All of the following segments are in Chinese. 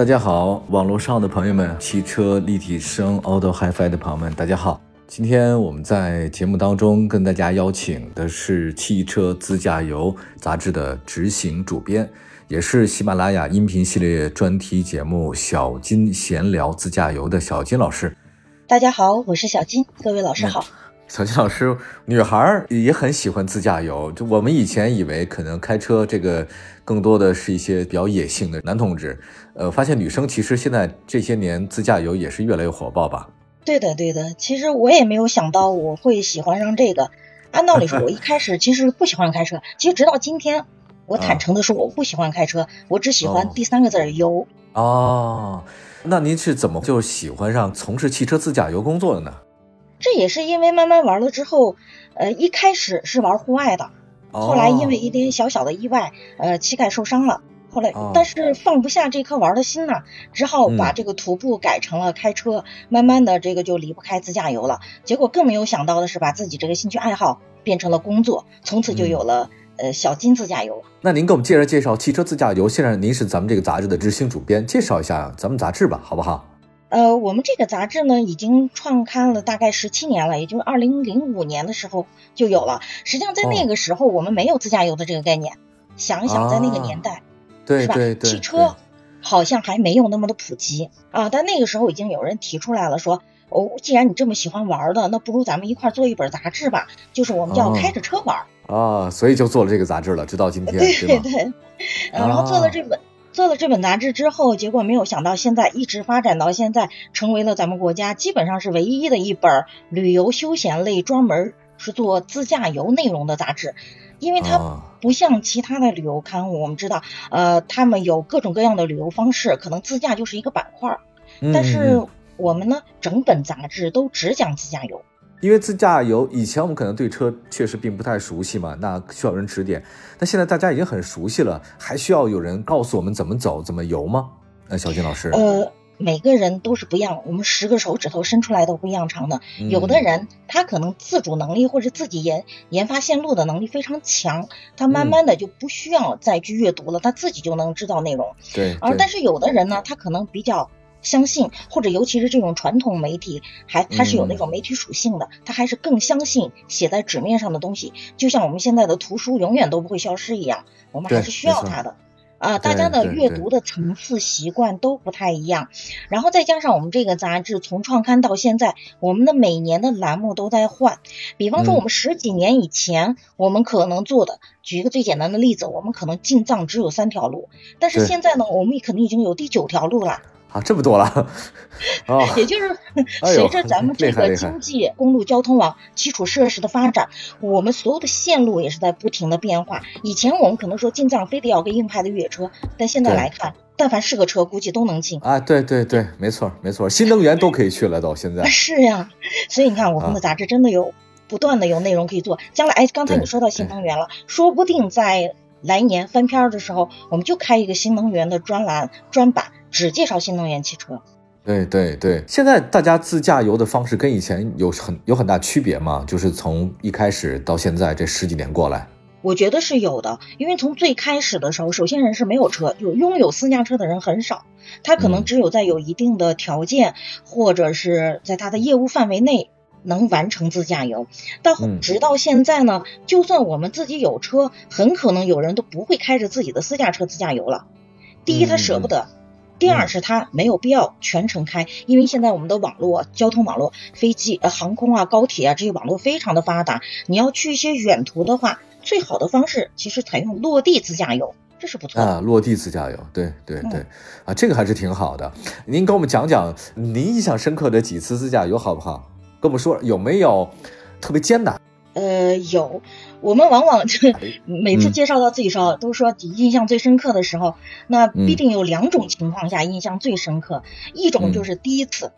大家好，网络上的朋友们，汽车立体声 Auto HiFi 的朋友们，大家好。今天我们在节目当中跟大家邀请的是《汽车自驾游》杂志的执行主编，也是喜马拉雅音频系列专题节目《小金闲聊自驾游》的小金老师。大家好，我是小金，各位老师好。小金老师，女孩也很喜欢自驾游。就我们以前以为可能开车这个更多的是一些比较野性的男同志，呃，发现女生其实现在这些年自驾游也是越来越火爆吧？对的，对的。其实我也没有想到我会喜欢上这个。按道理说，我一开始其实不喜欢开车。其实直到今天，我坦诚的说，我不喜欢开车，我只喜欢第三个字游。哦，那您是怎么就喜欢上从事汽车自驾游工作的呢？这也是因为慢慢玩了之后，呃，一开始是玩户外的，后来因为一点小小的意外，呃，膝盖受伤了。后来，但是放不下这颗玩的心呐，只好把这个徒步改成了开车。慢慢的，这个就离不开自驾游了。结果更没有想到的是，把自己这个兴趣爱好变成了工作，从此就有了呃小金自驾游。那您给我们介绍介绍汽车自驾游。现在您是咱们这个杂志的执行主编，介绍一下咱们杂志吧，好不好？呃，我们这个杂志呢，已经创刊了大概十七年了，也就是二零零五年的时候就有了。实际上在那个时候，我们没有自驾游的这个概念。想一想，在那个年代，对吧？汽车好像还没有那么的普及啊。但那个时候已经有人提出来了，说哦，既然你这么喜欢玩的，那不如咱们一块做一本杂志吧，就是我们叫开着车玩啊。所以就做了这个杂志了，直到今天，对对对。然后做了这本。做了这本杂志之后，结果没有想到，现在一直发展到现在，成为了咱们国家基本上是唯一的一本旅游休闲类专门是做自驾游内容的杂志。因为它不像其他的旅游刊物，我们知道，呃，他们有各种各样的旅游方式，可能自驾就是一个板块。但是我们呢，整本杂志都只讲自驾游。因为自驾游以前我们可能对车确实并不太熟悉嘛，那需要人指点。那现在大家已经很熟悉了，还需要有人告诉我们怎么走、怎么游吗？那，小金老师，呃，每个人都是不一样，我们十个手指头伸出来都不一样长的。有的人他可能自主能力或者自己研研发线路的能力非常强，他慢慢的就不需要再去阅读了，他自己就能知道内容。对。而但是有的人呢，他可能比较。相信或者尤其是这种传统媒体，还它是有那种媒体属性的，它还是更相信写在纸面上的东西，就像我们现在的图书永远都不会消失一样，我们还是需要它的。啊，大家的阅读的层次习惯都不太一样，然后再加上我们这个杂志从创刊到现在，我们的每年的栏目都在换。比方说，我们十几年以前，我们可能做的，举一个最简单的例子，我们可能进藏只有三条路，但是现在呢，我们肯定已经有第九条路了。啊，这么多了，啊，也就是随着咱们这个经济、公路交通网基础设施的发展，我们所有的线路也是在不停的变化。以前我们可能说进藏非得要个硬派的越野车，但现在来看，但凡是个车，估计都能进。啊，对对对，没错没错，新能源都可以去了，到现在。是呀，所以你看，我们的杂志真的有不断的有内容可以做。将来，哎，刚才你说到新能源了，说不定在来年翻篇的时候，我们就开一个新能源的专栏专版。只介绍新能源汽车，对对对。现在大家自驾游的方式跟以前有很有很大区别吗？就是从一开始到现在这十几年过来，我觉得是有的。因为从最开始的时候，首先人是没有车，有拥有私家车的人很少，他可能只有在有一定的条件或者是在他的业务范围内能完成自驾游。到直到现在呢，就算我们自己有车，很可能有人都不会开着自己的私家车自驾游了。第一，他舍不得。第二是它没有必要全程开，因为现在我们的网络交通网络，飞机、呃航空啊、高铁啊这些网络非常的发达。你要去一些远途的话，最好的方式其实采用落地自驾游，这是不错啊。落地自驾游，对对对，啊，这个还是挺好的。您给我们讲讲您印象深刻的几次自驾游好不好？跟我们说有没有特别艰难？呃，有。我们往往就 每次介绍到自己时候，都说印象最深刻的时候，那必定有两种情况下印象最深刻。一种就是第一次，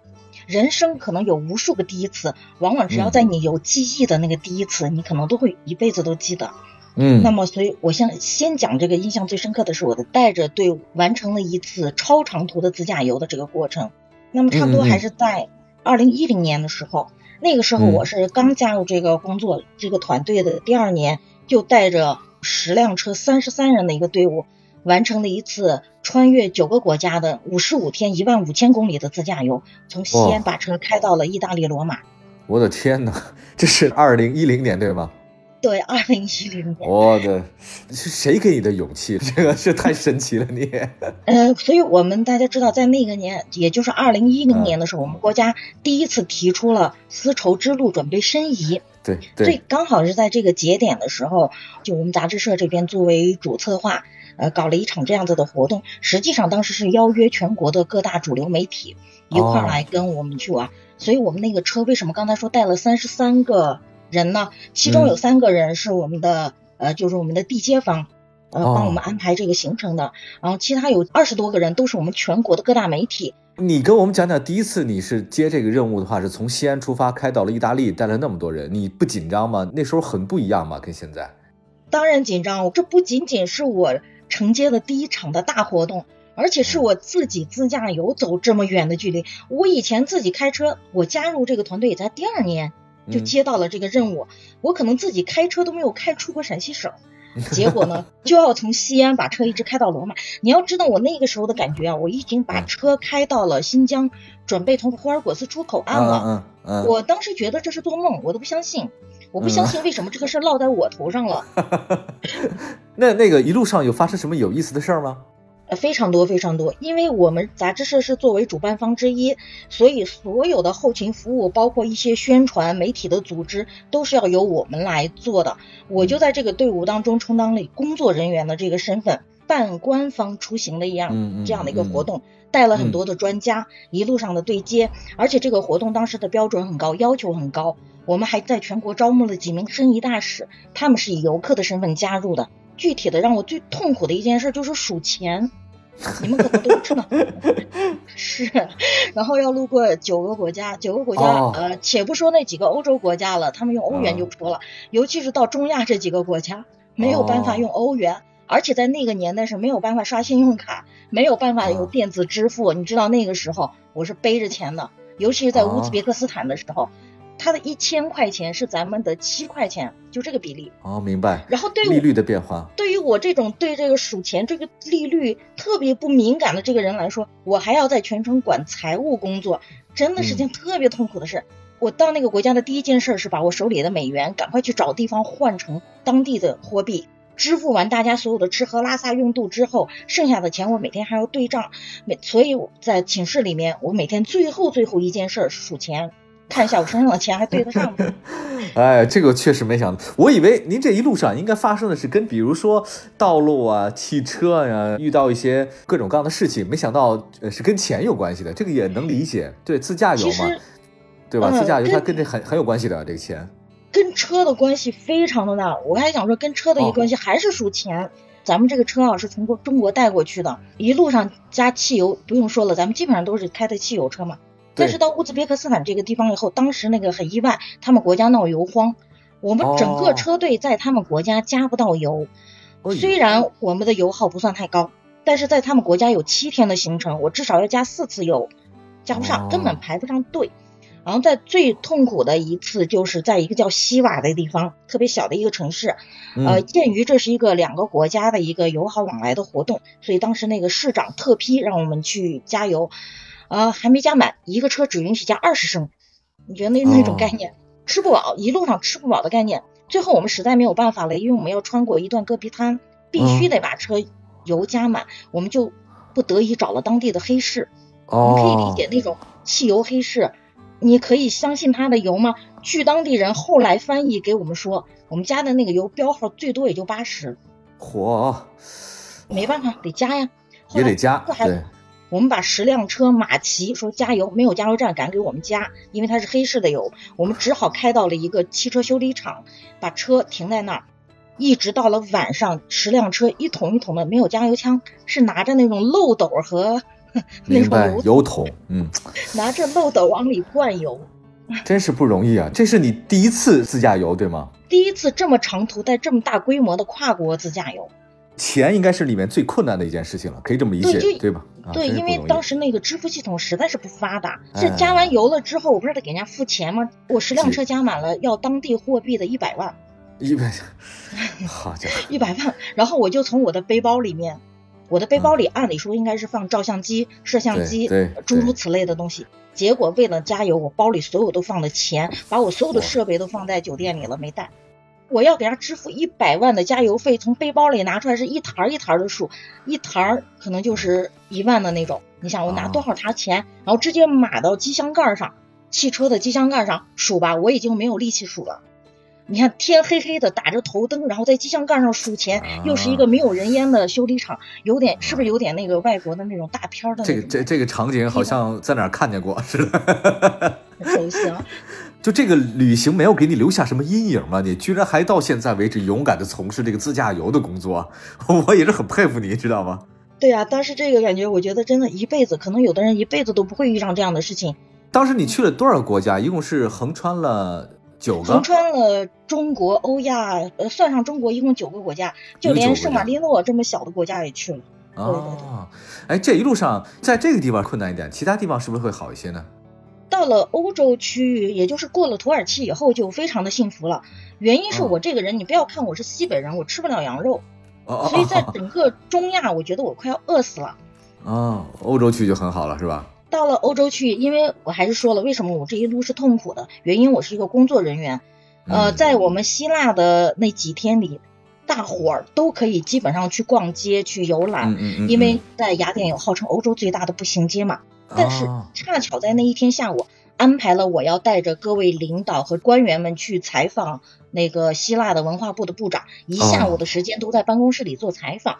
人生可能有无数个第一次，往往只要在你有记忆的那个第一次，你可能都会一辈子都记得。嗯。那么，所以我先先讲这个印象最深刻的是我的带着队伍完成了一次超长途的自驾游的这个过程。那么，差不多还是在二零一零年的时候。那个时候我是刚加入这个工作这个团队的第二年，就带着十辆车三十三人的一个队伍，完成了一次穿越九个国家的五十五天一万五千公里的自驾游，从西安把车开到了意大利罗马。我的天哪，这是二零一零年对吗？对，二零一零年。我的，是谁给你的勇气？这个是太神奇了，你。呃，所以我们大家知道，在那个年，也就是二零一零年的时候，我们国家第一次提出了丝绸之路准备申遗。对对。所以刚好是在这个节点的时候，就我们杂志社这边作为主策划，呃，搞了一场这样子的活动。实际上当时是邀约全国的各大主流媒体一块儿来跟我们去玩。所以我们那个车为什么刚才说带了三十三个？人呢？其中有三个人是我们的，呃，就是我们的地接方，呃，帮我们安排这个行程的。然后其他有二十多个人都是我们全国的各大媒体。你跟我们讲讲，第一次你是接这个任务的话，是从西安出发开到了意大利，带了那么多人，你不紧张吗？那时候很不一样吗？跟现在？当然紧张。这不仅仅是我承接的第一场的大活动，而且是我自己自驾游走这么远的距离。我以前自己开车，我加入这个团队也在第二年。就接到了这个任务，我可能自己开车都没有开出过陕西省，结果呢，就要从西安把车一直开到罗马。你要知道我那个时候的感觉啊，我已经把车开到了新疆，准备从霍尔果斯出口岸了。嗯嗯。我当时觉得这是做梦，我都不相信，我不相信为什么这个事落在我头上了。那那个一路上有发生什么有意思的事儿吗？非常多非常多，因为我们杂志社是作为主办方之一，所以所有的后勤服务，包括一些宣传媒体的组织，都是要由我们来做的。我就在这个队伍当中充当了工作人员的这个身份，半官方出行的一样这样的一个活动，带了很多的专家，一路上的对接，而且这个活动当时的标准很高，要求很高。我们还在全国招募了几名申遗大使，他们是以游客的身份加入的。具体的让我最痛苦的一件事就是数钱。你们可能都知道，是，然后要路过九个国家，九个国家，呃，且不说那几个欧洲国家了，他们用欧元就不说了，尤其是到中亚这几个国家，没有办法用欧元，而且在那个年代是没有办法刷信用卡，没有办法有电子支付，你知道那个时候我是背着钱的，尤其是在乌兹别克斯坦的时候。它的一千块钱是咱们的七块钱，就这个比例哦，明白。然后对利率的变化，对于我这种对这个数钱这个利率特别不敏感的这个人来说，我还要在全程管财务工作，真的是件特别痛苦的事。我到那个国家的第一件事是把我手里的美元赶快去找地方换成当地的货币，支付完大家所有的吃喝拉撒用度之后，剩下的钱我每天还要对账。每所以在寝室里面，我每天最后最后一件事是数钱。看一下我身上的钱还对得上吗？哎，这个确实没想到。我以为您这一路上应该发生的是跟比如说道路啊、汽车呀遇到一些各种各样的事情，没想到呃是跟钱有关系的。这个也能理解，对，自驾游嘛，对吧？自驾游它跟这很很有关系的，这个钱跟车的关系非常的大。我还想说，跟车的一个关系还是数钱。咱们这个车啊是从中国带过去的，一路上加汽油不用说了，咱们基本上都是开的汽油车嘛。但是到乌兹别克斯坦这个地方以后，当时那个很意外，他们国家闹油荒，我们整个车队在他们国家加不到油。虽然我们的油耗不算太高，但是在他们国家有七天的行程，我至少要加四次油，加不上，根本排不上队。然后在最痛苦的一次，就是在一个叫西瓦的地方，特别小的一个城市。呃，鉴于这是一个两个国家的一个友好往来的活动，所以当时那个市长特批让我们去加油。呃，还没加满，一个车只允许加二十升，你觉得那那种概念吃不饱，一路上吃不饱的概念。最后我们实在没有办法了，因为我们要穿过一段戈壁滩，必须得把车油加满，我们就不得已找了当地的黑市。哦，你可以理解那种汽油黑市，你可以相信它的油吗？据当地人后来翻译给我们说，我们加的那个油标号最多也就八十。嚯，没办法，得加呀，也得加，对。我们把十辆车马骑说加油，没有加油站敢给我们加，因为它是黑市的油，我们只好开到了一个汽车修理厂，把车停在那儿，一直到了晚上，十辆车一桶一桶的，没有加油枪，是拿着那种漏斗和 那种油桶，嗯，拿着漏斗往里灌油，真是不容易啊！这是你第一次自驾游对吗？第一次这么长途带这么大规模的跨国自驾游。钱应该是里面最困难的一件事情了，可以这么理解，对吧？对，因为当时那个支付系统实在是不发达。是加完油了之后，我不是得给人家付钱吗？我十辆车加满了，要当地货币的一百万。一百，好家伙！一百万，然后我就从我的背包里面我的背包里按理说应该是放照相机、摄像机，诸如此类的东西。结果为了加油，我包里所有都放的钱，把我所有的设备都放在酒店里了，没带。我要给他支付一百万的加油费，从背包里拿出来是一沓一沓的数，一沓可能就是一万的那种。你想我拿多少沓钱，然后直接码到机箱盖上，汽车的机箱盖上数吧，我已经没有力气数了。你看天黑黑的，打着头灯，然后在机箱盖上数钱，又是一个没有人烟的修理厂，有点是不是有点那个外国的那种大片的？这个这这个场景好像在哪儿看见过似的。熟悉啊。就这个旅行没有给你留下什么阴影吗？你居然还到现在为止勇敢的从事这个自驾游的工作，我也是很佩服你，知道吗？对呀，当时这个感觉，我觉得真的一辈子，可能有的人一辈子都不会遇上这样的事情。当时你去了多少个国家？一共是横穿了九个。横穿了中国、欧亚，呃，算上中国，一共九个国家，就连圣马力诺这么小的国家也去了。哦，哎，这一路上在这个地方困难一点，其他地方是不是会好一些呢？到了欧洲区域，也就是过了土耳其以后，就非常的幸福了。原因是我这个人，你不要看我是西北人，我吃不了羊肉，所以在整个中亚，我觉得我快要饿死了。哦，欧洲区就很好了，是吧？到了欧洲区，因为我还是说了，为什么我这一路是痛苦的？原因我是一个工作人员，呃，在我们希腊的那几天里，大伙儿都可以基本上去逛街、去游览，因为在雅典有号称欧洲最大的步行街嘛。但是恰巧在那一天下午，安排了我要带着各位领导和官员们去采访那个希腊的文化部的部长，一下午的时间都在办公室里做采访。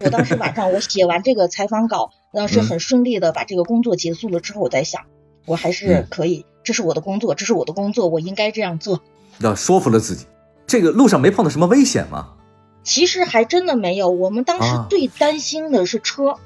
我 当时晚上我写完这个采访稿，当时很顺利的把这个工作结束了之后，我在想，我还是可以，这是我的工作，这是我的工作，我应该这样做。要说服了自己，这个路上没碰到什么危险吗？其实还真的没有，我们当时最担心的是车。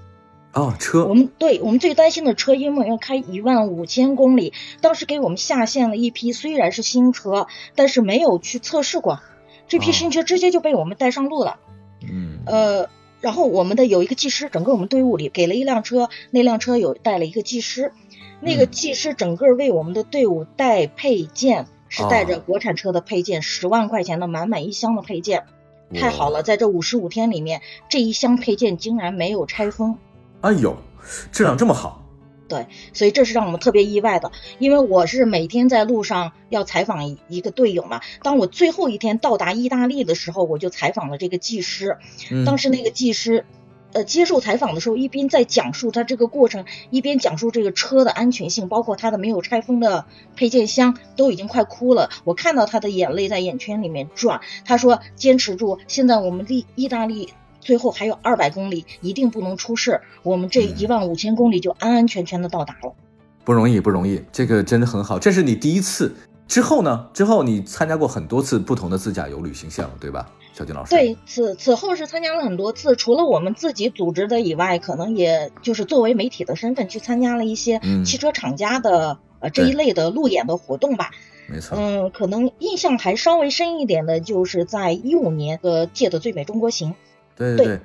哦，车，我们对我们最担心的车，因为要开一万五千公里，当时给我们下线了一批，虽然是新车，但是没有去测试过，这批新车直接就被我们带上路了。嗯，呃，然后我们的有一个技师，整个我们队伍里给了一辆车，那辆车有带了一个技师，那个技师整个为我们的队伍带配件，是带着国产车的配件，十万块钱的满满一箱的配件，太好了，在这五十五天里面，这一箱配件竟然没有拆封。哎呦，质量这么好，对，所以这是让我们特别意外的。因为我是每天在路上要采访一一个队友嘛。当我最后一天到达意大利的时候，我就采访了这个技师。当时那个技师，呃，接受采访的时候，一边在讲述他这个过程，一边讲述这个车的安全性，包括他的没有拆封的配件箱，都已经快哭了。我看到他的眼泪在眼圈里面转。他说：“坚持住，现在我们意意大利。”最后还有二百公里，一定不能出事。我们这一万五千公里就安安全全的到达了，不容易，不容易。这个真的很好。这是你第一次，之后呢？之后你参加过很多次不同的自驾游旅行项目，对吧，小金老师？对，此此后是参加了很多次，除了我们自己组织的以外，可能也就是作为媒体的身份去参加了一些汽车厂家的呃这一类的路演的活动吧。没错。嗯，可能印象还稍微深一点的，就是在一五年的借的最美中国行。对对，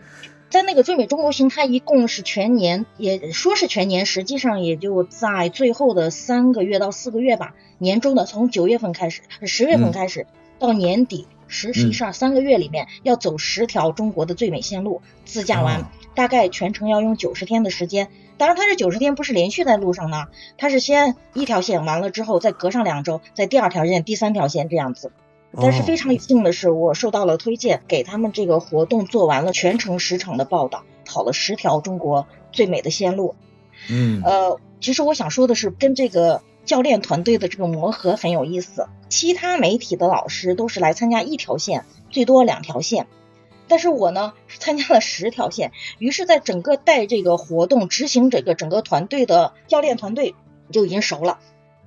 在那个最美中国行，它一共是全年，也说是全年，实际上也就在最后的三个月到四个月吧。年中的从九月份开始，十月份开始到年底十十一十二三个月里面，要走十条中国的最美线路，自驾完，大概全程要用九十天的时间。当然，它这九十天不是连续在路上呢，它是先一条线完了之后，再隔上两周，在第二条线、第三条线这样子。但是非常幸的是，我受到了推荐，给他们这个活动做完了全程十场的报道，跑了十条中国最美的线路。嗯，呃，其实我想说的是，跟这个教练团队的这个磨合很有意思。其他媒体的老师都是来参加一条线，最多两条线，但是我呢是参加了十条线。于是，在整个带这个活动、执行这个整个团队的教练团队就已经熟了。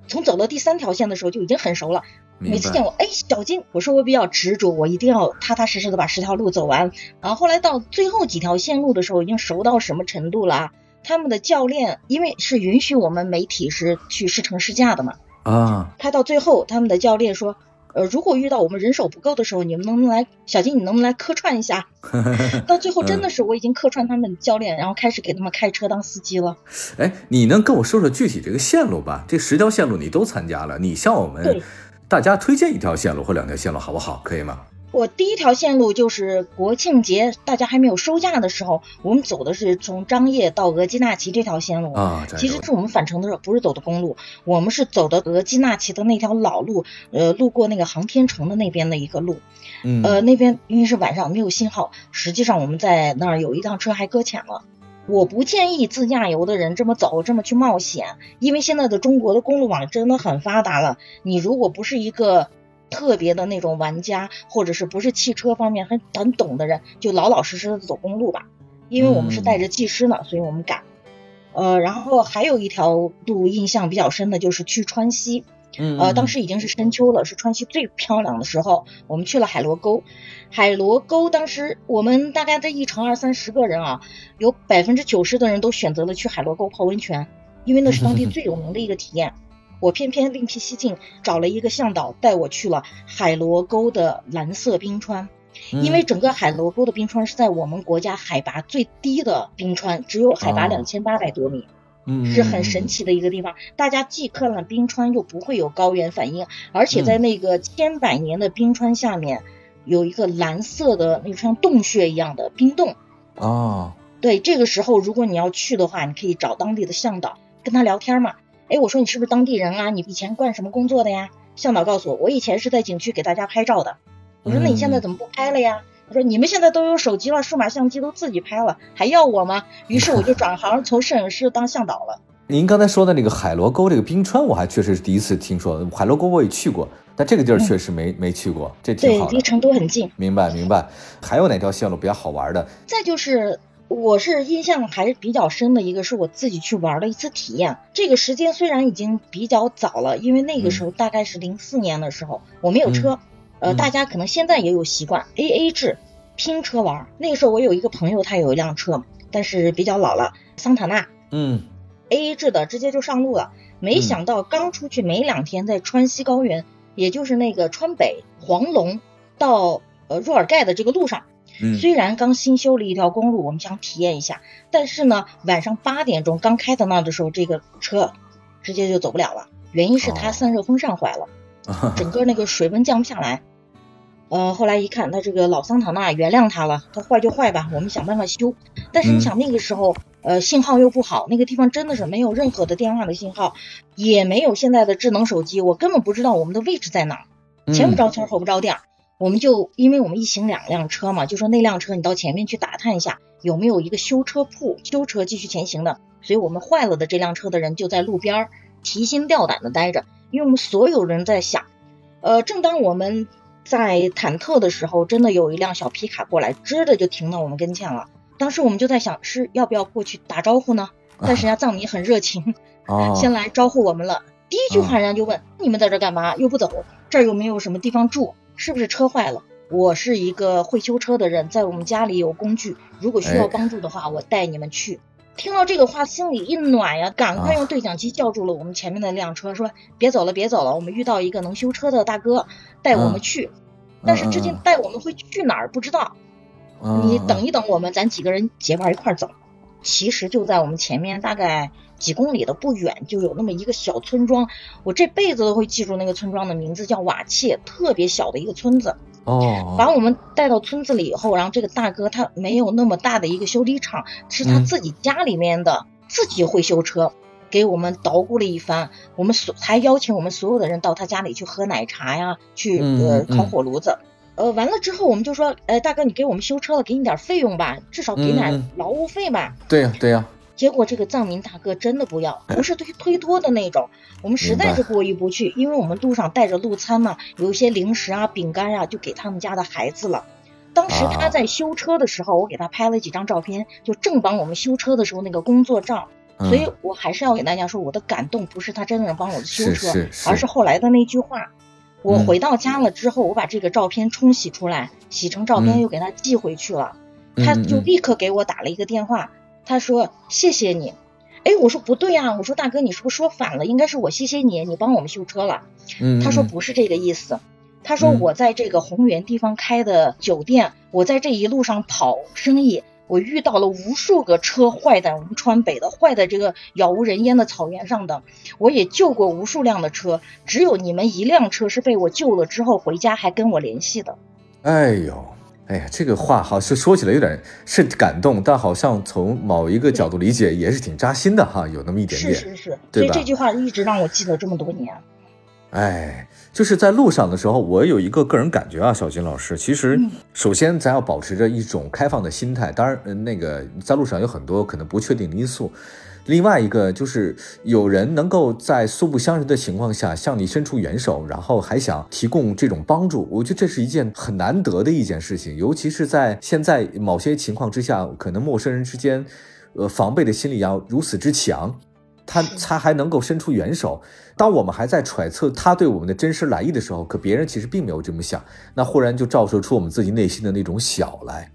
从走到第三条线的时候就已经很熟了。每次见我，哎，小金，我说我比较执着，我一定要踏踏实实的把十条路走完。然后后来到最后几条线路的时候，已经熟到什么程度了？他们的教练因为是允许我们媒体是去试乘试驾的嘛，啊，他到最后他们的教练说，呃，如果遇到我们人手不够的时候，你们能不能来，小金，你能不能来客串一下？到最后真的是我已经客串他们教练，然后开始给他们开车当司机了。哎，你能跟我说说具体这个线路吧？这十条线路你都参加了，你像我们。大家推荐一条线路或两条线路好不好？可以吗？我第一条线路就是国庆节，大家还没有收假的时候，我们走的是从张掖到额济纳旗这条线路啊。其实是我们返程的时候不是走的公路，我们是走的额济纳旗的那条老路，呃，路过那个航天城的那边的一个路。嗯。呃，那边因为是晚上没有信号，实际上我们在那儿有一辆车还搁浅了。我不建议自驾游的人这么走，这么去冒险，因为现在的中国的公路网真的很发达了。你如果不是一个。特别的那种玩家，或者是不是汽车方面很很懂的人，就老老实实的走公路吧。因为我们是带着技师呢，所以我们敢。呃，然后还有一条路印象比较深的就是去川西。嗯。呃，当时已经是深秋了，是川西最漂亮的时候。我们去了海螺沟。海螺沟当时我们大概这一程二三十个人啊，有百分之九十的人都选择了去海螺沟泡温泉，因为那是当地 最有名的一个体验。我偏偏另辟蹊径，找了一个向导带我去了海螺沟的蓝色冰川，因为整个海螺沟的冰川是在我们国家海拔最低的冰川，只有海拔两千八百多米，是很神奇的一个地方。大家既看了冰川，又不会有高原反应，而且在那个千百年的冰川下面，有一个蓝色的那像洞穴一样的冰洞。哦，对，这个时候如果你要去的话，你可以找当地的向导跟他聊天嘛。哎，我说你是不是当地人啊？你以前干什么工作的呀？向导告诉我，我以前是在景区给大家拍照的。我说那你现在怎么不拍了呀？他说你们现在都有手机了，数码相机都自己拍了，还要我吗？于是我就转行从摄影师当向导了。您刚才说的那个海螺沟这个冰川，我还确实是第一次听说。海螺沟我也去过，但这个地儿确实没没去过，这挺好的。对，离成都很近。明白明白。还有哪条线路比较好玩的？再就是。我是印象还是比较深的一个，是我自己去玩的一次体验。这个时间虽然已经比较早了，因为那个时候大概是零四年的时候，我没有车。呃，大家可能现在也有习惯 A A 制拼车玩。那个时候我有一个朋友，他有一辆车，但是比较老了，桑塔纳。嗯，A A 制的直接就上路了。没想到刚出去没两天，在川西高原，也就是那个川北黄龙到呃若尔盖的这个路上。虽然刚新修了一条公路，我们想体验一下，但是呢，晚上八点钟刚开到那的时候，这个车直接就走不了了。原因是它散热风扇坏了，整个那个水温降不下来。呃，后来一看，他这个老桑塔纳原谅他了，他坏就坏吧，我们想办法修。但是你想那个时候，呃，信号又不好，那个地方真的是没有任何的电话的信号，也没有现在的智能手机，我根本不知道我们的位置在哪，前不着村后不着店。我们就因为我们一行两辆车嘛，就说那辆车你到前面去打探一下有没有一个修车铺，修车继续前行的。所以我们坏了的这辆车的人就在路边提心吊胆的待着，因为我们所有人在想，呃，正当我们在忐忑的时候，真的有一辆小皮卡过来，吱的就停到我们跟前了。当时我们就在想，是要不要过去打招呼呢？但是人家藏民很热情，先来招呼我们了。第一句话人家就问：你们在这干嘛？又不走，这儿又没有什么地方住。是不是车坏了？我是一个会修车的人，在我们家里有工具，如果需要帮助的话，我带你们去。听到这个话，心里一暖呀，赶快用对讲机叫住了我们前面的那辆车，说别走了，别走了，我们遇到一个能修车的大哥，带我们去。但是至今带我们会去哪儿不知道，你等一等我们，咱几个人结伴一块儿走。其实就在我们前面大概几公里的不远，就有那么一个小村庄，我这辈子都会记住那个村庄的名字，叫瓦切，特别小的一个村子。哦，把我们带到村子里以后，然后这个大哥他没有那么大的一个修理厂，是他自己家里面的，自己会修车，给我们捣鼓了一番。我们所还邀请我们所有的人到他家里去喝奶茶呀，去呃烤火炉子。呃，完了之后我们就说，哎，大哥，你给我们修车了，给你点费用吧，至少给点劳务费吧。对呀，对呀。结果这个藏民大哥真的不要，不是推推脱的那种。我们实在是过意不去，因为我们路上带着路餐嘛，有一些零食啊、饼干呀，就给他们家的孩子了。当时他在修车的时候，我给他拍了几张照片，就正帮我们修车的时候那个工作照。所以我还是要给大家说，我的感动不是他真的帮我修车，而是。后来的那句话。我回到家了之后，我把这个照片冲洗出来，洗成照片又给他寄回去了，他就立刻给我打了一个电话，他说谢谢你，哎，我说不对啊，我说大哥你是不是说反了？应该是我谢谢你，你帮我们修车了。他说不是这个意思，他说我在这个宏源地方开的酒店，我在这一路上跑生意。我遇到了无数个车坏在我们川北的，坏在这个杳无人烟的草原上的。我也救过无数辆的车，只有你们一辆车是被我救了之后回家还跟我联系的。哎呦，哎呀，这个话好像说起来有点是感动，但好像从某一个角度理解也是挺扎心的哈，有那么一点点。是是是，所以这句话一直让我记得这么多年。哎，就是在路上的时候，我有一个个人感觉啊，小金老师，其实首先咱要保持着一种开放的心态。当然，那个在路上有很多可能不确定的因素。另外一个就是有人能够在素不相识的情况下向你伸出援手，然后还想提供这种帮助，我觉得这是一件很难得的一件事情，尤其是在现在某些情况之下，可能陌生人之间，呃，防备的心理要如此之强。他他还能够伸出援手，当我们还在揣测他对我们的真实来意的时候，可别人其实并没有这么想，那忽然就照射出我们自己内心的那种小来，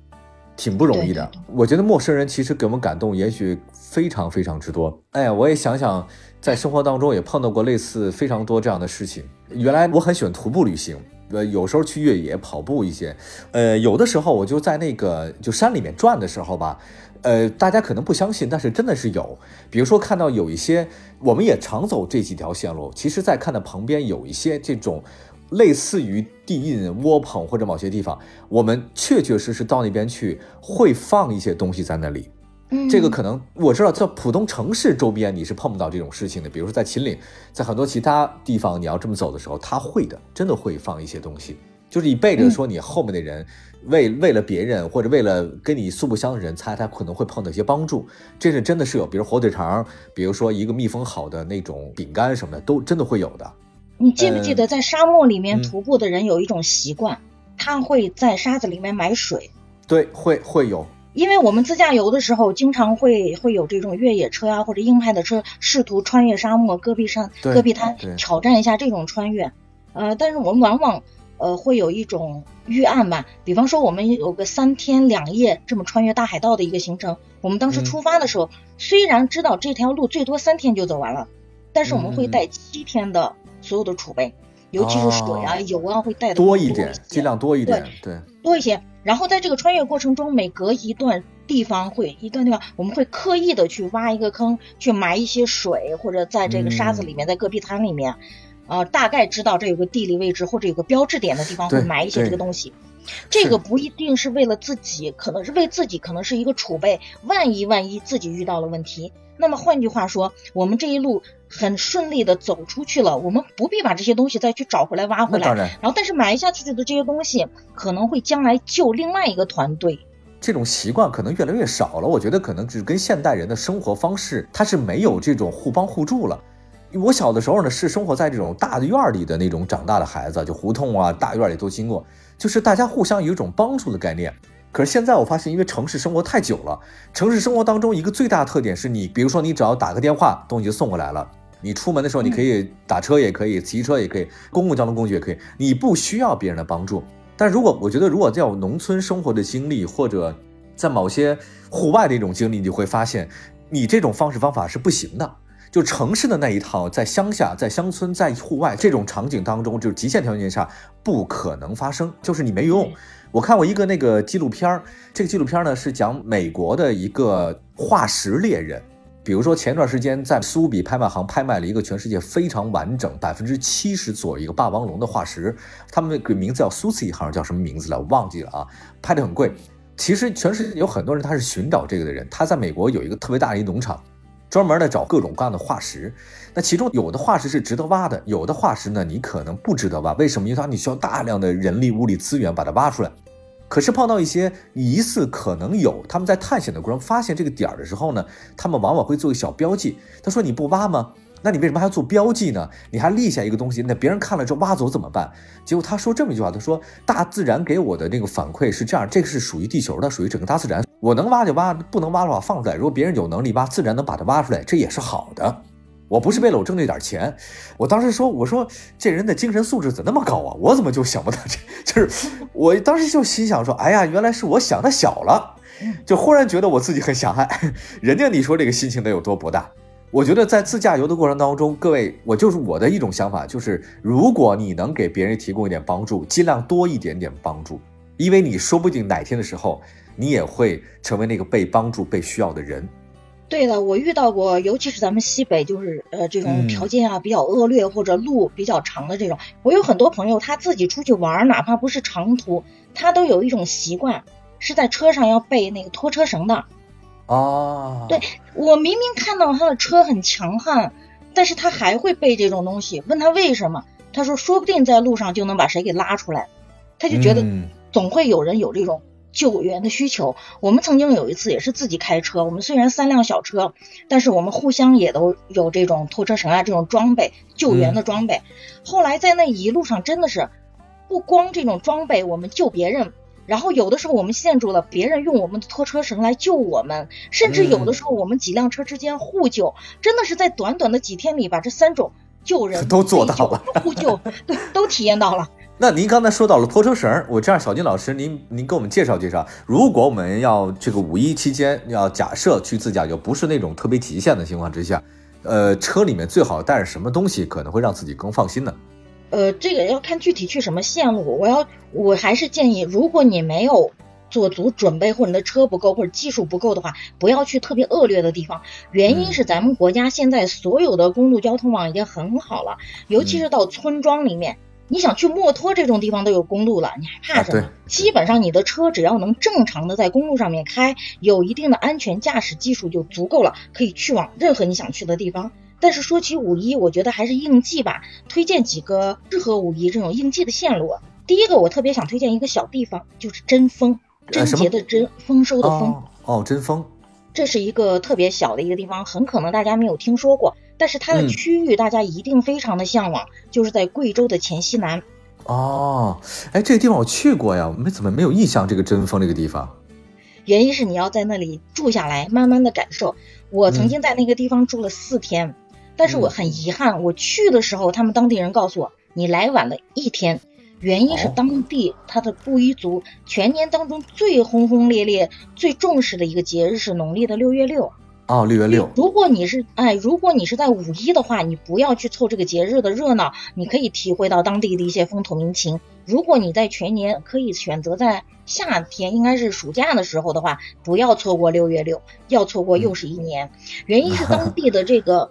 挺不容易的。我觉得陌生人其实给我们感动，也许非常非常之多。哎呀，我也想想，在生活当中也碰到过类似非常多这样的事情。原来我很喜欢徒步旅行，呃，有时候去越野跑步一些，呃，有的时候我就在那个就山里面转的时候吧。呃，大家可能不相信，但是真的是有。比如说，看到有一些，我们也常走这几条线路。其实，在看到旁边有一些这种类似于地印窝棚或者某些地方，我们确确实实到那边去会放一些东西在那里。嗯，这个可能我知道，在普通城市周边你是碰不到这种事情的。比如说在秦岭，在很多其他地方，你要这么走的时候，他会的，真的会放一些东西。就是你背着说你后面的人为为了别人或者为了跟你素不相识人，猜他可能会碰到一些帮助，这是真的是有，比如火腿肠，比如说一个密封好的那种饼干什么的，都真的会有的。你记不记得在沙漠里面徒步的人有一种习惯，他会在沙子里面买水。对，会会有，因为我们自驾游的时候，经常会会有这种越野车啊或者硬派的车试图穿越沙漠、戈壁山、戈壁滩，挑战一下这种穿越。呃，但是我们往往。呃，会有一种预案吧，比方说我们有个三天两夜这么穿越大海道的一个行程，我们当时出发的时候，虽然知道这条路最多三天就走完了，但是我们会带七天的所有的储备，尤其是水啊、油啊，会带的多一点，尽量多一点，对，多一些。然后在这个穿越过程中，每隔一段地方会一段地方，我们会刻意的去挖一个坑，去埋一些水，或者在这个沙子里面，在戈壁滩里面。呃，大概知道这有个地理位置或者有个标志点的地方会埋一些这个东西，这个不一定是为了自己，可能是为自己，可能是一个储备。万一万一自己遇到了问题，那么换句话说，我们这一路很顺利的走出去了，我们不必把这些东西再去找回来挖回来。然然后，但是埋下去的这些东西可能会将来救另外一个团队。这种习惯可能越来越少了，我觉得可能只跟现代人的生活方式，它是没有这种互帮互助了。我小的时候呢，是生活在这种大的院里的那种长大的孩子，就胡同啊、大院里都经过，就是大家互相有一种帮助的概念。可是现在我发现，因为城市生活太久了，城市生活当中一个最大特点是你，比如说你只要打个电话，东西就送过来了。你出门的时候，你可以打车也可以，骑车也可以，公共交通工具也可以，你不需要别人的帮助。但如果我觉得，如果在农村生活的经历，或者在某些户外的一种经历，你就会发现，你这种方式方法是不行的。就城市的那一套，在乡下、在乡村、在户外这种场景当中，就是极限条件下不可能发生，就是你没用。我看过一个那个纪录片儿，这个纪录片呢是讲美国的一个化石猎人，比如说前段时间在苏比拍卖行拍卖了一个全世界非常完整百分之七十左右一个霸王龙的化石，他们那个名字叫苏西，好像叫什么名字了，我忘记了啊，拍的很贵。其实全世界有很多人他是寻找这个的人，他在美国有一个特别大的一农场。专门的找各种各样的化石，那其中有的化石是值得挖的，有的化石呢你可能不值得挖。为什么？因为它你需要大量的人力物力资源把它挖出来。可是碰到一些疑似可能有，他们在探险的过程发现这个点儿的时候呢，他们往往会做个小标记。他说你不挖吗？那你为什么还要做标记呢？你还立下一个东西，那别人看了之后挖走怎么办？结果他说这么一句话，他说大自然给我的那个反馈是这样，这个是属于地球的，属于整个大自然，我能挖就挖，不能挖的话放出来。如果别人有能力挖，自然能把它挖出来，这也是好的。我不是为了我挣那点钱，我当时说，我说这人的精神素质怎么那么高啊？我怎么就想不到这？就是我当时就心想说，哎呀，原来是我想的小了，就忽然觉得我自己很狭隘。人家你说这个心情得有多博大？我觉得在自驾游的过程当中，各位，我就是我的一种想法，就是如果你能给别人提供一点帮助，尽量多一点点帮助，因为你说不定哪天的时候，你也会成为那个被帮助、被需要的人。对的，我遇到过，尤其是咱们西北，就是呃这种条件啊比较恶劣或者路比较长的这种，我有很多朋友他自己出去玩，哪怕不是长途，他都有一种习惯，是在车上要备那个拖车绳的。哦，对我明明看到他的车很强悍，但是他还会背这种东西。问他为什么，他说说不定在路上就能把谁给拉出来，他就觉得嗯总会有人有这种救援的需求。我们曾经有一次也是自己开车，我们虽然三辆小车，但是我们互相也都有这种拖车绳啊这种装备救援的装备。后来在那一路上真的是不光这种装备，我们救别人。然后有的时候我们陷住了，别人用我们的拖车绳来救我们，甚至有的时候我们几辆车之间互救，真的是在短短的几天里把这三种救人 都做到了互救，对，都体验到了。那您刚才说到了拖车绳，我这样，小金老师，您您给我们介绍介绍，如果我们要这个五一期间要假设去自驾游，不是那种特别极限的情况之下，呃，车里面最好带着什么东西可能会让自己更放心呢？呃，这个要看具体去什么线路。我要，我还是建议，如果你没有做足准备，或者你的车不够，或者技术不够的话，不要去特别恶劣的地方。原因是咱们国家现在所有的公路交通网已经很好了，尤其是到村庄里面，你想去墨脱这种地方都有公路了，你还怕什么？啊基本上你的车只要能正常的在公路上面开，有一定的安全驾驶技术就足够了，可以去往任何你想去的地方。但是说起五一，我觉得还是应季吧，推荐几个适合五一这种应季的线路。第一个，我特别想推荐一个小地方，就是贞丰，贞洁的贞，丰收的丰。哦哦，真风，这是一个特别小的一个地方，很可能大家没有听说过，但是它的嗯区域大家一定非常的向往，就是在贵州的黔西南。哦，哎，这个地方我去过呀，没怎么没有印象这个真丰这个地方。原因是你要在那里住下来，慢慢的感受。我曾经在那个地方住了四天，但是我很遗憾，我去的时候，他们当地人告诉我，你来晚了一天。原因是哦当地他的布依族全年当中最轰轰烈烈、最重视的一个节日是农历的六月六。哦，六月六，如果你是哎，如果你是在五一的话，你不要去凑这个节日的热闹，你可以体会到当地的一些风土民情。如果你在全年可以选择在夏天，应该是暑假的时候的话，不要错过六月六，要错过又是一年。原因是当地的这个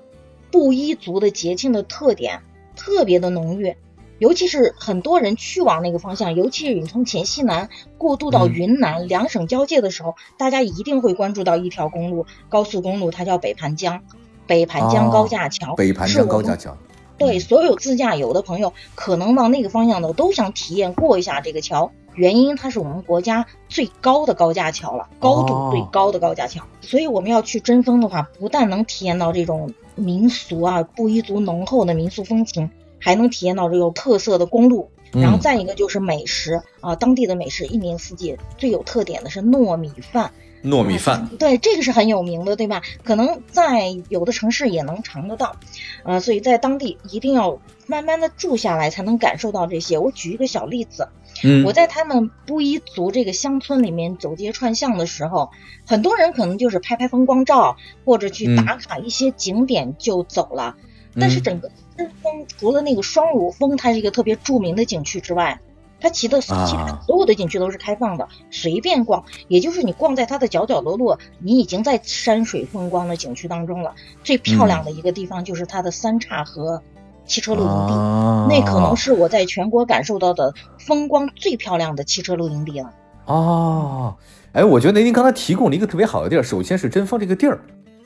布依族的节庆的特点特别的浓郁。尤其是很多人去往那个方向，尤其是你从黔西南过渡到嗯云南、两省交界的时候，大家一定会关注到一条公路，高速公路，它叫北盘江，北盘江高架桥，哦北盘江高架桥。对，所有自驾游的朋友，可能往那个方向的都想体验过一下这个桥。原因它是我们国家最高的高架桥了，高度最高的高架桥。所以我们要去贞丰的话，不但能体验到这种民俗啊，布依族浓厚的民俗风情，还能体验到这有特色的公路。然后嗯再一个就是美食啊，当地的美食一年四季最有特点的是糯米饭。糯米饭，对，这个是很有名的，对吧？可能在有的城市也能尝得到，呃，所以在当地一定要慢慢的住下来，才能感受到这些。我举一个小例子，嗯我在他们布依族这个乡村里面走街串巷的时候，很多人可能就是拍拍风光照，或者去打卡一些景点就走了。但是嗯整个贞丰除了那个双乳峰，它是一个特别著名的景区之外，它其的其他啊所有的景区都是开放的，随便逛。也就是你逛在它的角角落落，你已经在山水风光的景区当中了。最漂亮的一个地方就是它的三岔河汽车露营地，啊那可能是我在全国感受到的风光最漂亮的汽车露营地了。哦，哎，我觉得您刚才提供了一个特别好的地儿，首先是贞丰这个地儿，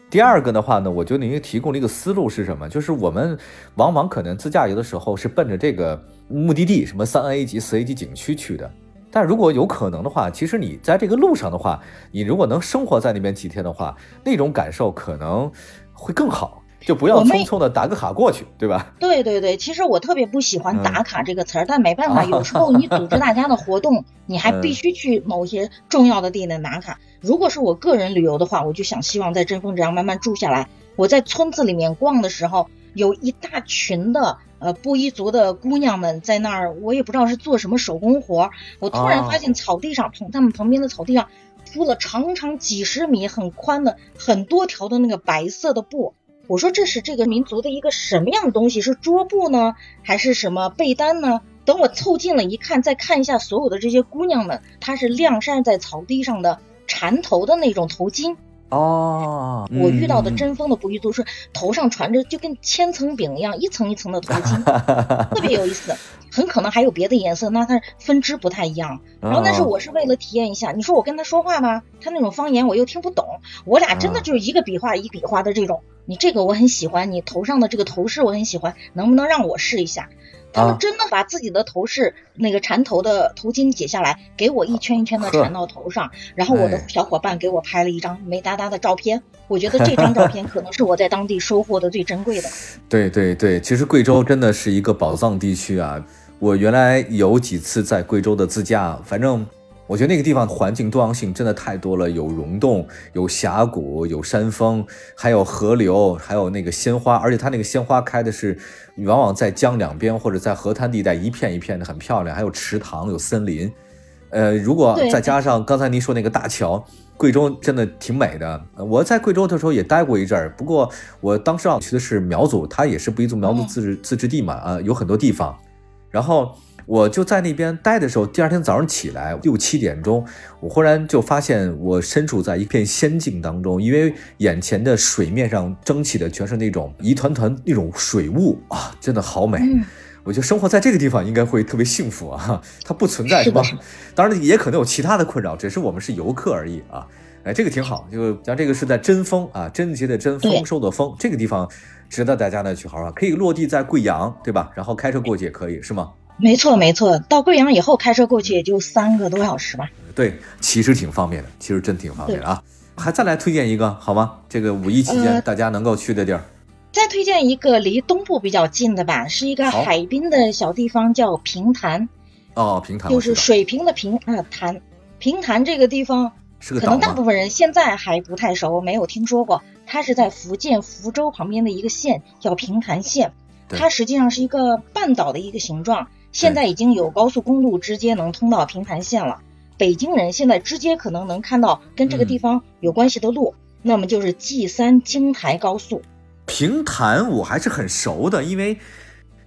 第二个的话呢，我觉得您提供了一个思路是什么？就是我们往往可能自驾游的时候是奔着这个目的地，什么三 A 级、四 A 级景区去的。但如果有可能的话，其实你在这个路上的话，你如果能生活在那边几天的话，那种感受可能会更好。就不要匆匆的打个卡过去，对吧？对对对，其实我特别不喜欢嗯打卡这个词儿，但没办法，啊有时候你组织大家的活动，你还嗯必须去某些重要的地点打卡。如果是我个人旅游的话，我就想希望在贞丰这样慢慢住下来。我在村子里面逛的时候，有一大群的呃布依族的姑娘们在那儿，我也不知道是做什么手工活儿。我突然哦发现草地上，从他们旁边的草地上铺了长长几十米、很宽的很多条的那个白色的布。我说这是这个民族的一个什么样的东西？是桌布呢，还是什么被单呢？等我凑近了一看，再看一下所有的这些姑娘们，她是晾晒在草地上的缠头的那种头巾。哦，我遇到的嗯真风的布依族是头上传着就跟千层饼一样，一层一层的头巾，特别有意思。很可能还有别的颜色，那它分支不太一样。然后，但是哦我是为了体验一下，你说我跟他说话吧，他那种方言我又听不懂，我俩真的啊就是一个笔画一个笔画的这种。你这个我很喜欢，你头上的这个头饰我很喜欢，能不能让我试一下？他啊们真的把自己的头饰那个缠头的头巾解下来，给我一圈一圈的缠到头上，然后我的哎小伙伴给我拍了一张美哒哒的照片。我觉得这张照片可能是我在当地收获的最珍贵的。对对对，其实贵州真的是一个宝藏地区啊！我原来有几次在贵州的自驾，反正我觉得那个地方环境多样性真的太多了，有溶洞，有峡谷，有山峰，还有河流，还有那个鲜花，而且它那个鲜花开的是往往在江两边或者在河滩地带一片一片的，很漂亮，还有池塘，有森林。呃，如果再加上刚才您说那个大桥，贵州真的挺美的。我在贵州的时候也待过一阵儿，不过我当时啊去的是苗族，它也是布依族苗族自治、自治地嘛，啊、有很多地方。然后我就在那边待的时候，第二天早上起来六七点钟，我忽然就发现我身处在一片仙境当中，因为眼前的水面上蒸起的全是那种一团团那种水雾啊，真的好美。嗯，我觉得生活在这个地方应该会特别幸福啊，它不存在什么是的，当然也可能有其他的困扰，只是我们是游客而已啊。哎，这个挺好，就咱这个是在贞丰啊，贞洁的贞，丰收的丰，这个地方值得大家呢去好好，可以落地在贵阳，对吧？然后开车过去也可以，是吗？没错没错。到贵阳以后开车过去也就三个多小时吧。对，其实挺方便的，其实真挺方便的啊。还再来推荐一个好吗？这个五一期间呃大家能够去的地儿，再推荐一个离东部比较近的吧，是一个海滨的小地方，叫平潭，哦，平潭就是水平的平啊潭。平潭这个地方，可？能大部分人现在还不太熟，没有听说过。它是在福建福州旁边的一个县，叫平潭县。它实际上是一个半岛的一个形状，现在已经有高速公路直接能通到平潭县了。北京人现在直接可能能看到跟这个地方有关系的路，那么就是 G 三京台高速。平潭我还是很熟的，因为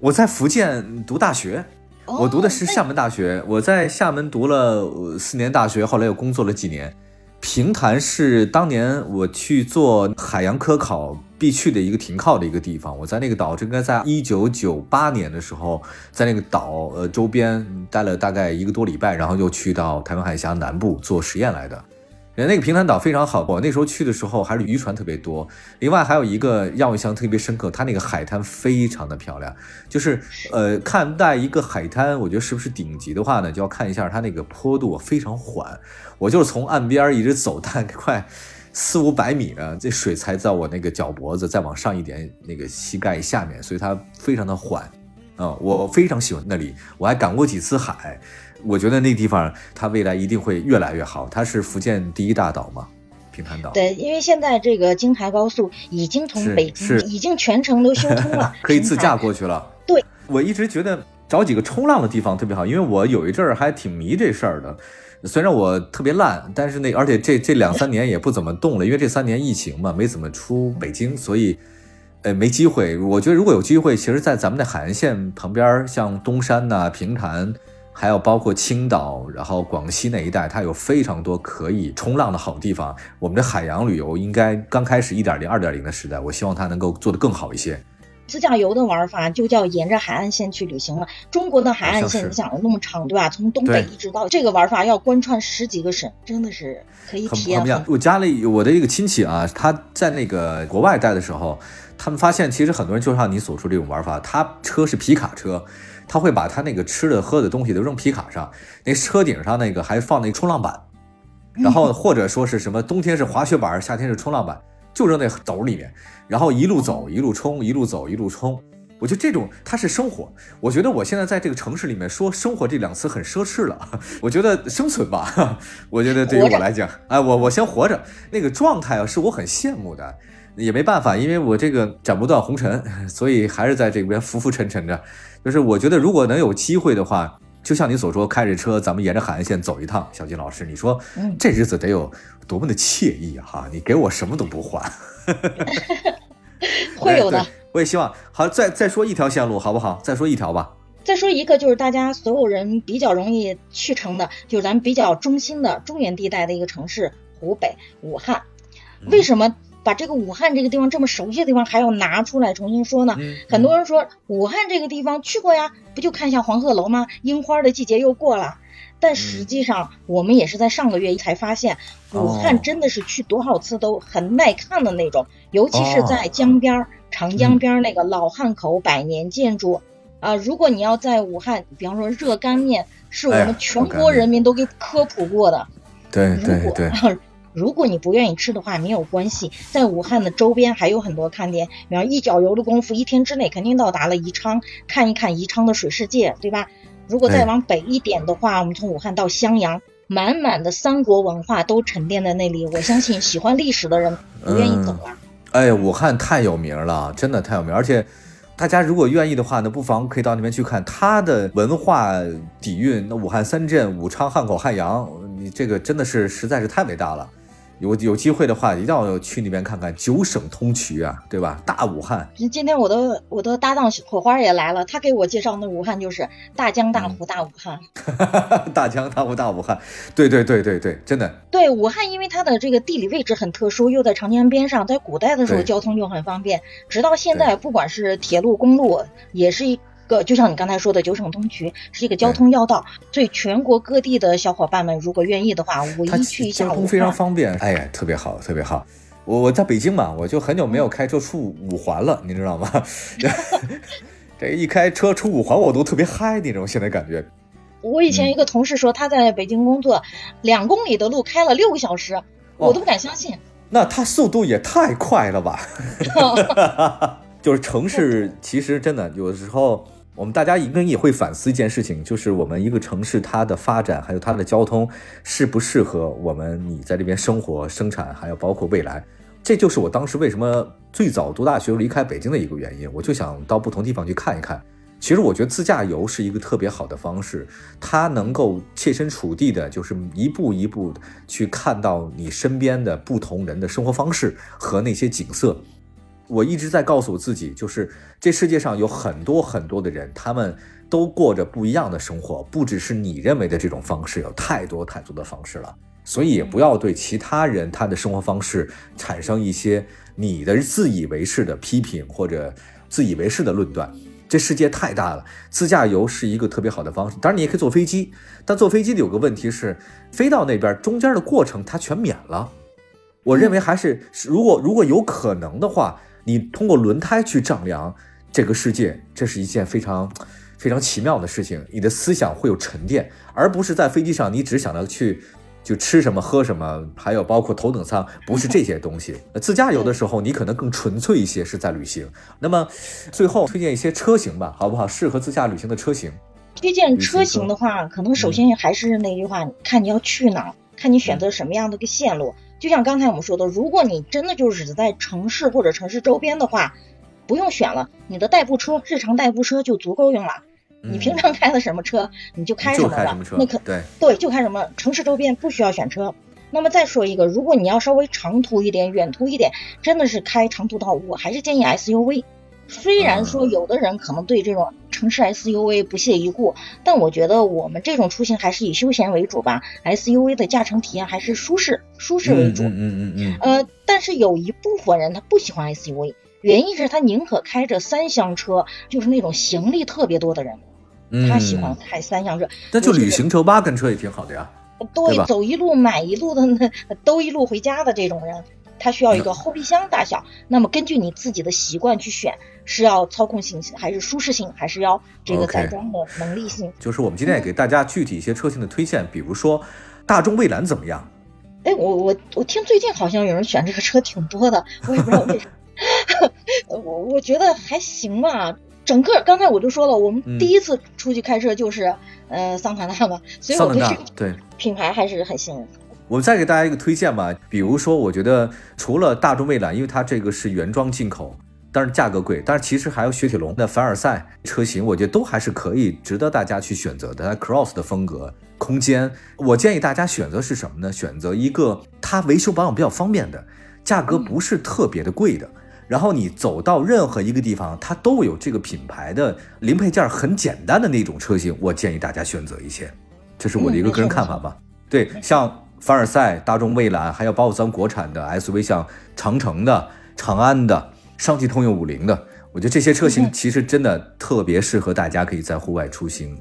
我在福建读大学，我读的是哦厦门大学，我在厦门读了呃四年大学，后来又工作了几年。平潭是当年我去做海洋科考必去的一个停靠的一个地方。我在那个岛，这应该在一九九八年的时候，在那个岛呃周边待了大概一个多礼拜，然后又去到台湾海峡南部做实验来的。人那个平潭岛非常好，我那时候去的时候还是渔船特别多。另外还有一个让我印象特别深刻，它那个海滩非常的漂亮。就是呃，看待一个海滩，我觉得是不是顶级的话呢，就要看一下它那个坡度非常缓。我就是从岸边一直走，大概快四五百米呢，这水才到我那个脚脖子，再往上一点，那个膝盖下面，所以它非常的缓。啊、我非常喜欢那里，我还赶过几次海。我觉得那地方它未来一定会越来越好。它是福建第一大岛嘛，平潭岛。对，因为现在这个京台高速已经从北京，已经全程都修通了 可以自驾过去了。对，我一直觉得找几个冲浪的地方特别好，因为我有一阵儿还挺迷这事儿的。虽然我特别烂，但是那而且这这两三年也不怎么动了，因为这三年疫情嘛，没怎么出北京，所以呃没机会。我觉得如果有机会，其实，在咱们的海岸线旁边，像东山呐、平潭。还有包括青岛，然后广西那一带，它有非常多可以冲浪的好地方。我们的海洋旅游应该刚开始一点零、二点零的时代，我希望它能够做得更好一些。自驾游的玩法就叫沿着海岸线去旅行了。中国的海岸线你想那么长，对吧？从东北一直到这个玩法要贯穿十几个省，真的是可以体验我家里我的一个亲戚啊，他在那个国外待的时候，他们发现其实很多人就像你所说这种玩法，他车是皮卡车，他会把他那个吃的喝的东西都扔皮卡上，那车顶上那个还放那个冲浪板，然后 或者说是什么冬天是滑雪板，夏天是冲浪板，就扔在斗里面，然后一路走一路冲，一路走一路冲。我觉得这种它是生活。我觉得我现在在这个城市里面说“生活”这两词很奢侈了。我觉得生存吧，我觉得对于我来讲，哎，我我先活着，那个状态啊，是我很羡慕的。也没办法，因为我这个斩不断红尘，所以还是在这边浮浮沉沉着。就是我觉得，如果能有机会的话，就像你所说，开着车咱们沿着海岸线走一趟。小金老师，你说嗯这日子得有多么的惬意啊！哈，你给我什么都不换。会有的。我也希望好，再再说一条线路好不好？再说一条吧。再说一个，就是大家所有人比较容易去成的，就是咱们比较中心的中原地带的一个城市——湖北武汉。为什么把这个武汉这个地方这么熟悉的地方还要拿出来重新说呢？嗯很多人说武汉这个地方去过呀，不就看一下黄鹤楼吗？樱花的季节又过了。但实际上，我们也是在上个月才发现，武哦汉真的是去多少次都很耐看的那种，尤其是在江边儿、长江边儿那个老汉口百年建筑。啊、如果你要在武汉，比方说热干面，是我们全国人民都给科普过的。对如果对对，如果你不愿意吃的话，没有关系，在武汉的周边还有很多看点，比方一脚油的功夫，一天之内肯定到达了宜昌，看一看宜昌的水世界，对吧？如果再哎往北一点的话，我们从武汉到襄阳，满满的三国文化都沉淀在那里，我相信喜欢历史的人不愿意走了。哎，武汉太有名了，真的太有名，而且。大家如果愿意的话呢，不妨可以到那边去看它的文化底蕴。那武汉三镇：武昌、汉口、汉阳，你这个真的是实在是太伟大了。有有机会的话，一定要去那边看看，九省通衢啊，对吧？大武汉，今天我的我的搭档火花也来了，他给我介绍那武汉就是大江大湖大武汉。大江大湖大武汉，对对对对对，真的，对武汉，因为它的这个地理位置很特殊，又在长江边上，在古代的时候交通就很方便。直到现在，不管是铁路、公路，也是一个，就像你刚才说的九省通衢，是一个交通要道。所以全国各地的小伙伴们，如果愿意的话，五一去一下武交通非常。方便，哎呀，特别好，特别好。我我在北京嘛，我就很久没有开车出五环了，你知道吗？这一开车出五环，我都特别嗨那种，现在感觉。我以前一个同事说，他在北京工作，两公里的路开了六个小时，我都不敢相信。那他速度也太快了吧！就是城市，其实真的有的时候，我们大家应该也会反思一件事情，就是我们一个城市它的发展，还有它的交通，适不适合我们你在这边生活、生产，还有包括未来。这就是我当时为什么最早读大学离开北京的一个原因，我就想到不同地方去看一看。其实我觉得自驾游是一个特别好的方式，它能够切身处地的，就是一步一步去看到你身边的不同人的生活方式和那些景色。我一直在告诉我自己，就是这世界上有很多很多的人，他们都过着不一样的生活，不只是你认为的这种方式，有太多太多的方式了。所以也不要对其他人他的生活方式产生一些你的自以为是的批评或者自以为是的论断。这世界太大了，自驾游是一个特别好的方式。当然，你也可以坐飞机，但坐飞机的有个问题是，飞到那边中间的过程它全免了。我认为还是，如果如果有可能的话，你通过轮胎去丈量这个世界，这是一件非常非常奇妙的事情。你的思想会有沉淀，而不是在飞机上你只想着去就吃什么喝什么，还有包括头等舱，不是这些东西。自驾游的时候，你可能更纯粹一些，是在旅行。那么最后推荐一些车型吧，好不好？适合自驾旅行的车型。推荐车型的话，可能首先还是那句话，看你要去哪儿，看你选择什么样的一个线路。就像刚才我们说的，如果你真的就是只在城市或者城市周边的话，不用选了，你的代步车、日常代步车就足够用了。你平常开的什么车，你就开什么吧就开什么车。那可对，对，就开什么。城市周边不需要选车。那么再说一个，如果你要稍微长途一点、远途一点，真的是开长途道，我还是建议 SUV。虽然说有的人可能对这种城市 SUV 不屑一顾，但我觉得我们这种出行还是以休闲为主吧。SUV 的驾乘体验还是舒适、舒适为主。嗯嗯嗯嗯呃，但是有一部分人他不喜欢 SUV，原因是他宁可开着三厢车，就是那种行李特别多的人，嗯，他喜欢开三厢车。那就旅行车、挖根车也挺好的呀。对对，走一路买一路的那兜一路回家的这种人，他需要一个后备箱大小。那么根据你自己的习惯去选，是要操控性还是舒适性，还是要这个载装的能力性？就是我们今天也给大家具体一些车型的推荐，比如说大众蔚蓝怎么样？哎，我我我听最近好像有人选这个车挺多的，我也不知道为啥。我我觉得还行吧。整个刚才我就说了，我们嗯第一次出去开车就是、呃桑塔纳嘛，所以我对。品牌还是很信任。我们再给大家一个推荐吧，比如说，我觉得除了大众蔚蓝，因为它这个是原装进口，但是价格贵，但是其实还有雪铁龙的凡尔赛车型，我觉得都还是可以值得大家去选择的。它 Cross 的风格、空间，我建议大家选择是什么呢？选择一个它维修保养比较方便的，价格不是特别的贵的。然后你走到任何一个地方，它都有这个品牌的零配件很简单的那种车型，我建议大家选择一些，这是我的一个个人看法吧。对，像凡尔赛、大众蔚蓝，还有包括咱国产的 SUV，像长城的、长安的、上汽通用五菱的，我觉得这些车型其实真的特别适合大家可以在户外出行。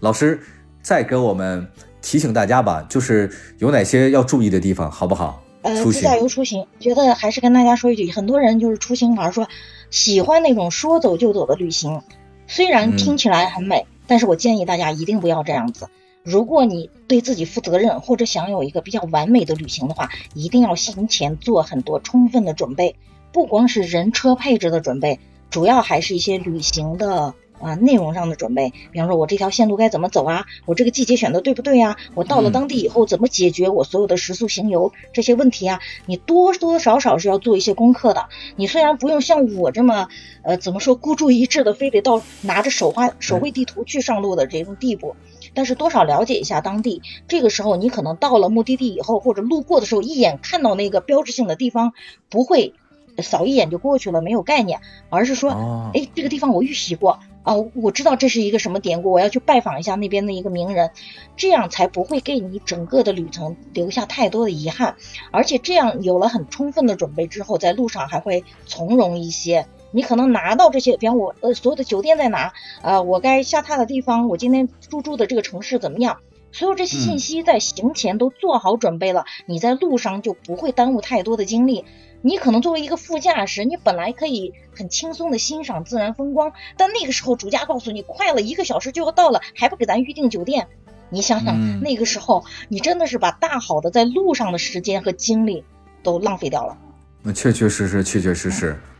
老师，再给我们提醒大家吧，就是有哪些要注意的地方，好不好？呃，自驾游出行，觉得还是跟大家说一句，很多人就是出行，反而说喜欢那种说走就走的旅行，虽然听起来很美，但是我建议大家一定不要这样子。如果你对自己负责任，或者想有一个比较完美的旅行的话，一定要行前做很多充分的准备，不光是人车配置的准备，主要还是一些旅行的。啊，内容上的准备，比方说，我这条线路该怎么走啊？我这个季节选的对不对呀？我到了当地以后怎么解决我所有的食宿行游这些问题啊？你多多少少是要做一些功课的。你虽然不用像我这么，呃，怎么说孤注一掷的，非得到拿着手画手绘地图去上路的这种地步，但是多少了解一下当地。这个时候，你可能到了目的地以后，或者路过的时候，一眼看到那个标志性的地方，不会扫一眼就过去了，没有概念，而是说，哎，这个地方我预习过。啊，我知道这是一个什么典故，我要去拜访一下那边的一个名人，这样才不会给你整个的旅程留下太多的遗憾。而且这样有了很充分的准备之后，在路上还会从容一些。你可能拿到这些，比方我呃所有的酒店在哪，呃我该下榻的地方，我今天入住的这个城市怎么样，所有这些信息在行前都做好准备了，你在路上就不会耽误太多的精力。你可能作为一个副驾驶，你本来可以很轻松的欣赏自然风光，但那个时候主驾告诉你快了一个小时就要到了，还不给咱预定酒店，你想想那个时候你真的是把大好的在路上的时间和精力都浪费掉了。那确确实实，确确实实。嗯，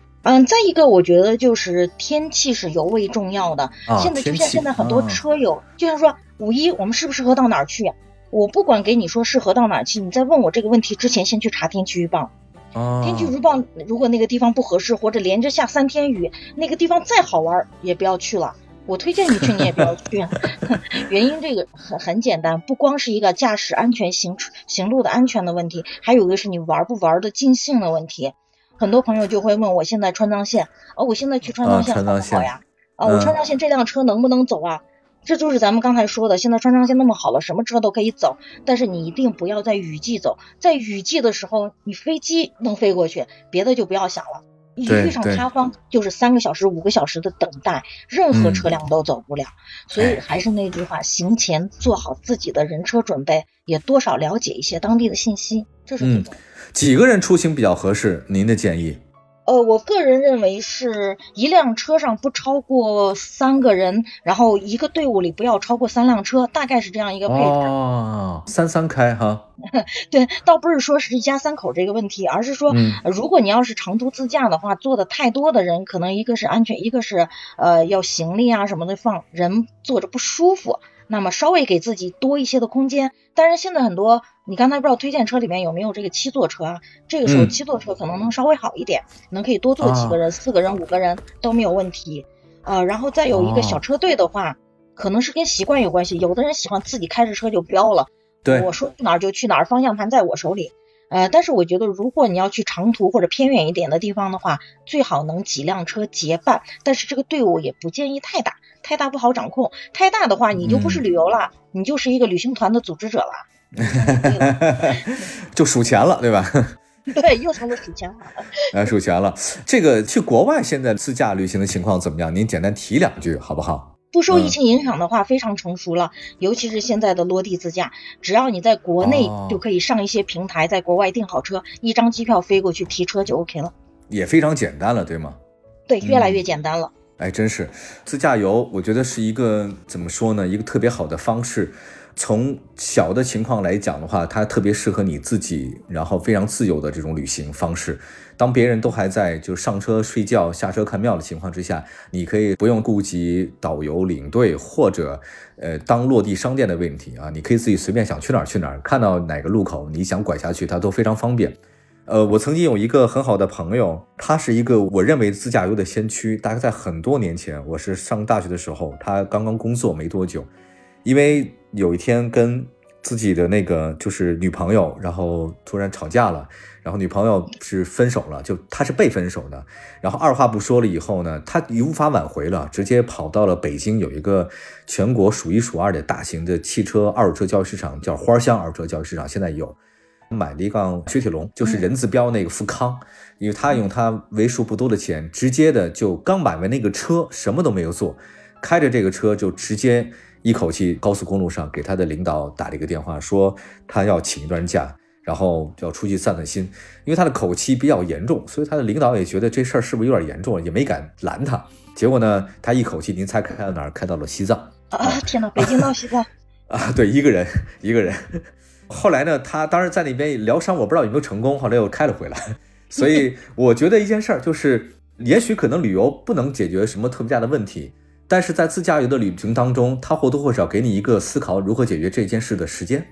再一个我觉得就是天气是尤为重要的。现在就像现在很多车友，就像说五一我们适不适合到哪儿去？我不管给你说适合到哪儿去，你在问我这个问题之前，先去查天气预报。天气预报，如果那个地方不合适，或者连着下三天雨，那个地方再好玩也不要去了。我推荐你去，你也不要去。原因这个很很简单，不光是一个驾驶安全、行行路的安全的问题，还有一个是你玩不玩的尽兴的问题。很多朋友就会问我现在川藏线，哦，我现在去川藏线好不好呀？啊，我川藏线这辆车能不能走啊？这就是咱们刚才说的，现在川藏线那么好了，什么车都可以走，但是你一定不要在雨季走，在雨季的时候，你飞机能飞过去，别的就不要想了。一遇上塌方，就是三个小时、五个小时的等待，任何车辆都走不了。所以还是那句话，行前做好自己的人车准备，也多少了解一些当地的信息，这是最重要。几个人出行比较合适？您的建议？呃，我个人认为是一辆车上不超过三个人，然后一个队伍里不要超过三辆车，大概是这样一个配置。哦，三三开哈。对，倒不是说是一家三口这个问题，而是说，如果你要是长途自驾的话，坐的太多的人，可能一个是安全，一个是呃要行李啊什么的放，人坐着不舒服。那么稍微给自己多一些的空间，但是现在很多，你刚才不知道推荐车里面有没有这个七座车啊？这个时候七座车可能能稍微好一点，能可以多坐几个人，四个人、五个人都没有问题。呃，然后再有一个小车队的话，可能是跟习惯有关系，有的人喜欢自己开着车就飙了，对，我说去哪儿就去哪儿，方向盘在我手里。呃，但是我觉得如果你要去长途或者偏远一点的地方的话，最好能几辆车结伴，但是这个队伍也不建议太大。太大不好掌控，太大的话你就不是旅游了，你就是一个旅行团的组织者了，就数钱了，对吧？对，又成了数钱了。哎，数钱了。这个去国外现在自驾旅行的情况怎么样？您简单提两句好不好？不受疫情影响的话，非常成熟了。尤其是现在的落地自驾，只要你在国内就可以上一些平台，在国外订好车，一张机票飞过去提车就 OK 了。也非常简单了，对吗？对，越来越简单了。哎，真是自驾游，我觉得是一个怎么说呢？一个特别好的方式。从小的情况来讲的话，它特别适合你自己，然后非常自由的这种旅行方式。当别人都还在就上车睡觉、下车看庙的情况之下，你可以不用顾及导游领队或者呃当落地商店的问题啊，你可以自己随便想去哪儿去哪儿，看到哪个路口你想拐下去，它都非常方便。呃，我曾经有一个很好的朋友，他是一个我认为自驾游的先驱。大概在很多年前，我是上大学的时候，他刚刚工作没多久，因为有一天跟自己的那个就是女朋友，然后突然吵架了，然后女朋友是分手了，就他是被分手的，然后二话不说了以后呢，他已无法挽回了，直接跑到了北京有一个全国数一数二的大型的汽车二手车交易市场，叫花乡二手车交易市场，现在有。买了一辆雪铁龙，就是人字标那个富康，因为他用他为数不多的钱，直接的就刚买完那个车，什么都没有做，开着这个车就直接一口气高速公路上给他的领导打了一个电话，说他要请一段假，然后要出去散散心。因为他的口气比较严重，所以他的领导也觉得这事儿是不是有点严重，也没敢拦他。结果呢，他一口气，您猜开到哪儿？开到了西藏啊！天哪，北京到西藏 啊！对，一个人，一个人。后来呢，他当时在那边疗伤，我不知道有没有成功。后来又开了回来，所以我觉得一件事儿就是，也许可能旅游不能解决什么特别大的问题，但是在自驾游的旅行当中，它或多或少给你一个思考如何解决这件事的时间。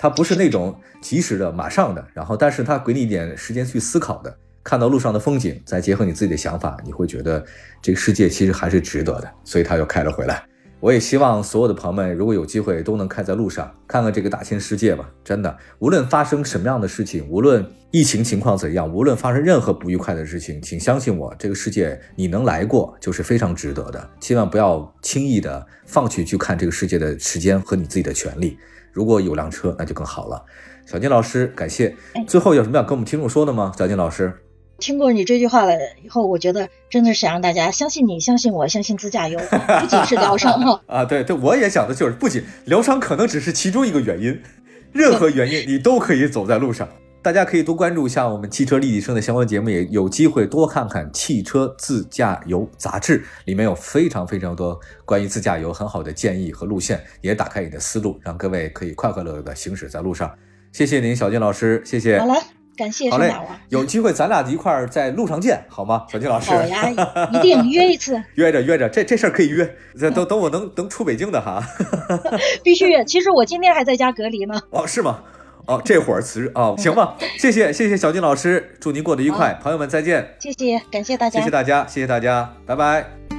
它不是那种及时的、马上的，然后，但是它给你一点时间去思考的，看到路上的风景，再结合你自己的想法，你会觉得这个世界其实还是值得的。所以他又开了回来。我也希望所有的朋友们，如果有机会，都能开在路上，看看这个大千世界吧。真的，无论发生什么样的事情，无论疫情情况怎样，无论发生任何不愉快的事情，请相信我，这个世界你能来过就是非常值得的。千万不要轻易的放弃去看这个世界的时间和你自己的权利。如果有辆车，那就更好了。小金老师，感谢。最后有什么要跟我们听众说的吗？小金老师。听过你这句话了以后，我觉得真的是想让大家相信你，相信我，相信自驾游，不仅是疗伤哈。啊，对对，我也想的就是，不仅疗伤可能只是其中一个原因，任何原因你都可以走在路上。大家可以多关注一下我们汽车立体声的相关节目，也有机会多看看《汽车自驾游》杂志，里面有非常非常多关于自驾游很好的建议和路线，也打开你的思路，让各位可以快快乐乐的行驶在路上。谢谢您，小金老师，谢谢。好了。感谢好嘞，有机会咱俩一块儿在路上见，好吗？小金老师，好呀，一定约一次，约着约着，这这事儿可以约，这等等我能能出北京的哈，必须约。其实我今天还在家隔离呢。哦，是吗？哦，这会儿辞职哦，行吧，谢谢谢谢小金老师，祝您过得愉快，朋友们再见。谢谢，感谢大家，谢谢大家，谢谢大家，拜拜。